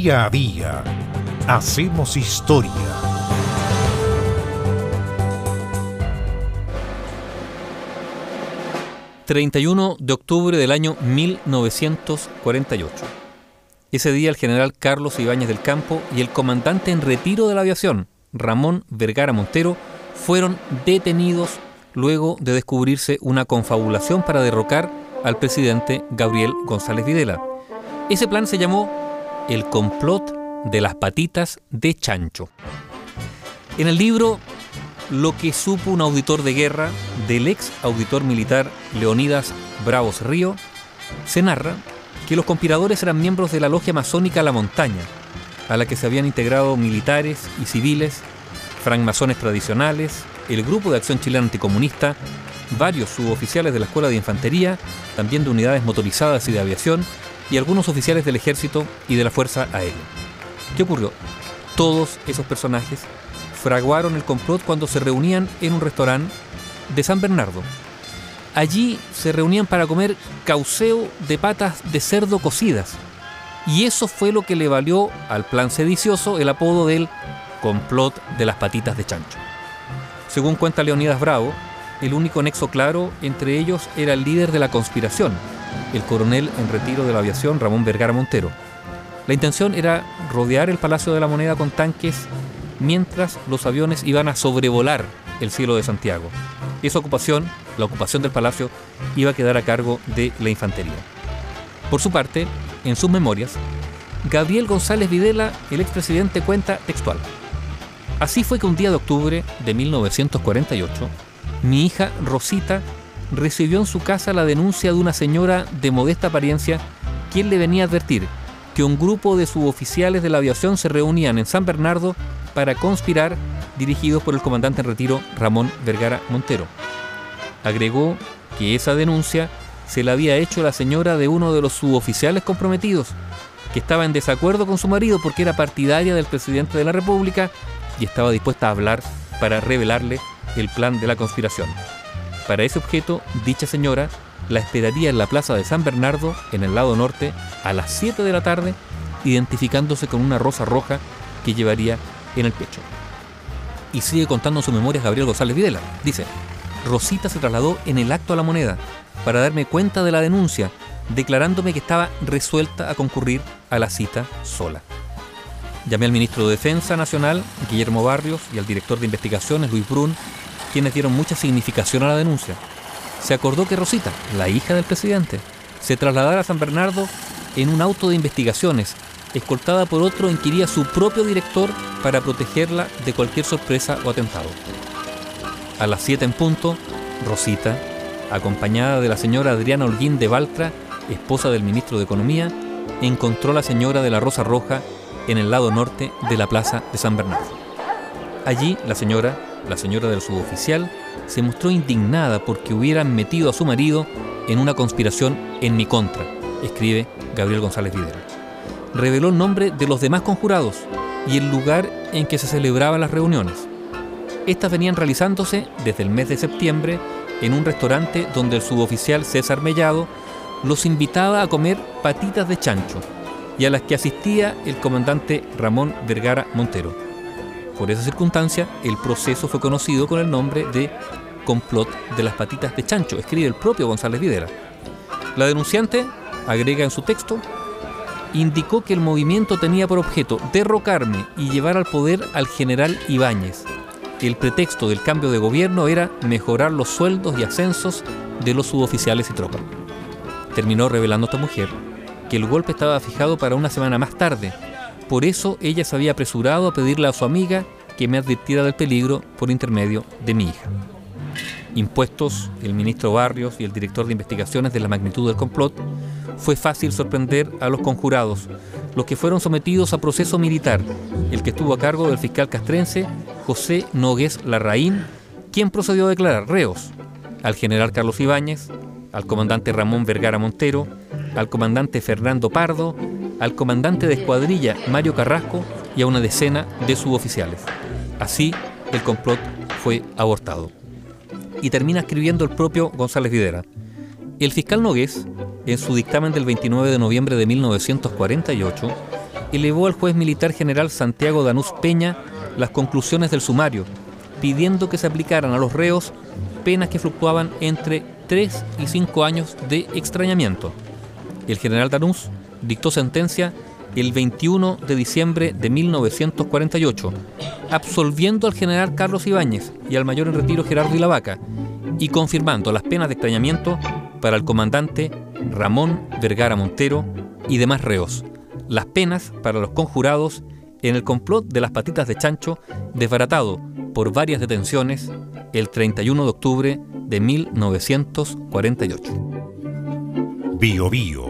Día a día hacemos historia. ...31 de octubre del año 1948. Ese día el general Carlos Ibáñez del Campo y el comandante en retiro de la aviación, Ramón Vergara Montero, fueron detenidos luego de descubrirse una confabulación para derrocar al presidente Gabriel González Videla. Ese plan se llamó el complot de las patitas de chancho. En el libro Lo que supo un auditor de guerra del ex auditor militar Leonidas Bravos Río, se narra que los conspiradores eran miembros de la logia masónica La Montaña, a la que se habían integrado militares y civiles, francmasones tradicionales, el Grupo de Acción Chilena Anticomunista, varios suboficiales de la Escuela de Infantería, también de unidades motorizadas y de aviación, y algunos oficiales del Ejército y de la Fuerza Aérea. ¿Qué ocurrió? Todos esos personajes fraguaron el complot cuando se reunían en un restaurante de San Bernardo. Allí se reunían para comer cauceo de patas de cerdo cocidas. Y eso fue lo que le valió al plan sedicioso el apodo del complot de las patitas de chancho. Según cuenta Leonidas Bravo, el único nexo claro entre ellos era el líder de la conspiración, el coronel en retiro de la aviación Ramón Vergara Montero. La intención era rodear el Palacio de la Moneda con tanques mientras los aviones iban a sobrevolar el cielo de Santiago. Esa ocupación, la ocupación del palacio, iba a quedar a cargo de la infantería. Por su parte, en sus memorias, Gabriel González Videla, el expresidente, cuenta textual. Así fue que un día de octubre de 1948, mi hija Rosita recibió en su casa la denuncia de una señora de modesta apariencia quien le venía a advertir que un grupo de suboficiales de la aviación se reunían en San Bernardo para conspirar dirigidos por el comandante en retiro Ramón Vergara Montero. Agregó que esa denuncia se la había hecho la señora de uno de los suboficiales comprometidos, que estaba en desacuerdo con su marido porque era partidaria del presidente de la República y estaba dispuesta a hablar para revelarle el plan de la conspiración. Para ese objeto, dicha señora la esperaría en la plaza de San Bernardo, en el lado norte, a las 7 de la tarde, identificándose con una rosa roja que llevaría en el pecho. Y sigue contando su memoria Gabriel González Videla. Dice, Rosita se trasladó en el acto a la moneda para darme cuenta de la denuncia, declarándome que estaba resuelta a concurrir a la cita sola. Llamé al ministro de Defensa Nacional, Guillermo Barrios, y al director de investigaciones, Luis Brun, quienes dieron mucha significación a la denuncia. Se acordó que Rosita, la hija del presidente, se trasladara a San Bernardo en un auto de investigaciones, escoltada por otro en que iría su propio director para protegerla de cualquier sorpresa o atentado. A las 7 en punto, Rosita, acompañada de la señora Adriana Holguín de Baltra, esposa del ministro de Economía, encontró a la señora de la Rosa Roja en el lado norte de la plaza de San Bernardo. Allí la señora la señora del suboficial, se mostró indignada porque hubieran metido a su marido en una conspiración en mi contra, escribe Gabriel González Vidal. Reveló el nombre de los demás conjurados y el lugar en que se celebraban las reuniones. Estas venían realizándose desde el mes de septiembre en un restaurante donde el suboficial César Mellado los invitaba a comer patitas de chancho y a las que asistía el comandante Ramón Vergara Montero. Por esa circunstancia, el proceso fue conocido con el nombre de complot de las patitas de chancho, escribe el propio González Videra. La denunciante, agrega en su texto, indicó que el movimiento tenía por objeto derrocarme y llevar al poder al general Ibáñez. El pretexto del cambio de gobierno era mejorar los sueldos y ascensos de los suboficiales y tropas. Terminó revelando esta mujer que el golpe estaba fijado para una semana más tarde, por eso ella se había apresurado a pedirle a su amiga que me advirtiera del peligro por intermedio de mi hija. Impuestos el ministro Barrios y el director de investigaciones de la magnitud del complot, fue fácil sorprender a los conjurados, los que fueron sometidos a proceso militar, el que estuvo a cargo del fiscal castrense José Nogués Larraín, quien procedió a declarar reos al general Carlos Ibáñez, al comandante Ramón Vergara Montero, al comandante Fernando Pardo, al comandante de escuadrilla Mario Carrasco y a una decena de suboficiales. Así, el complot fue abortado. Y termina escribiendo el propio González Videra. El fiscal Nogués, en su dictamen del 29 de noviembre de 1948, elevó al juez militar general Santiago Danús Peña las conclusiones del sumario, pidiendo que se aplicaran a los reos penas que fluctuaban entre 3 y 5 años de extrañamiento. El general Danús dictó sentencia el 21 de diciembre de 1948, absolviendo al general Carlos Ibáñez y al mayor en retiro Gerardo Ilavaca, y confirmando las penas de extrañamiento para el comandante Ramón Vergara Montero y demás reos, las penas para los conjurados en el complot de las patitas de chancho desbaratado por varias detenciones el 31 de octubre de 1948. Bio Bio,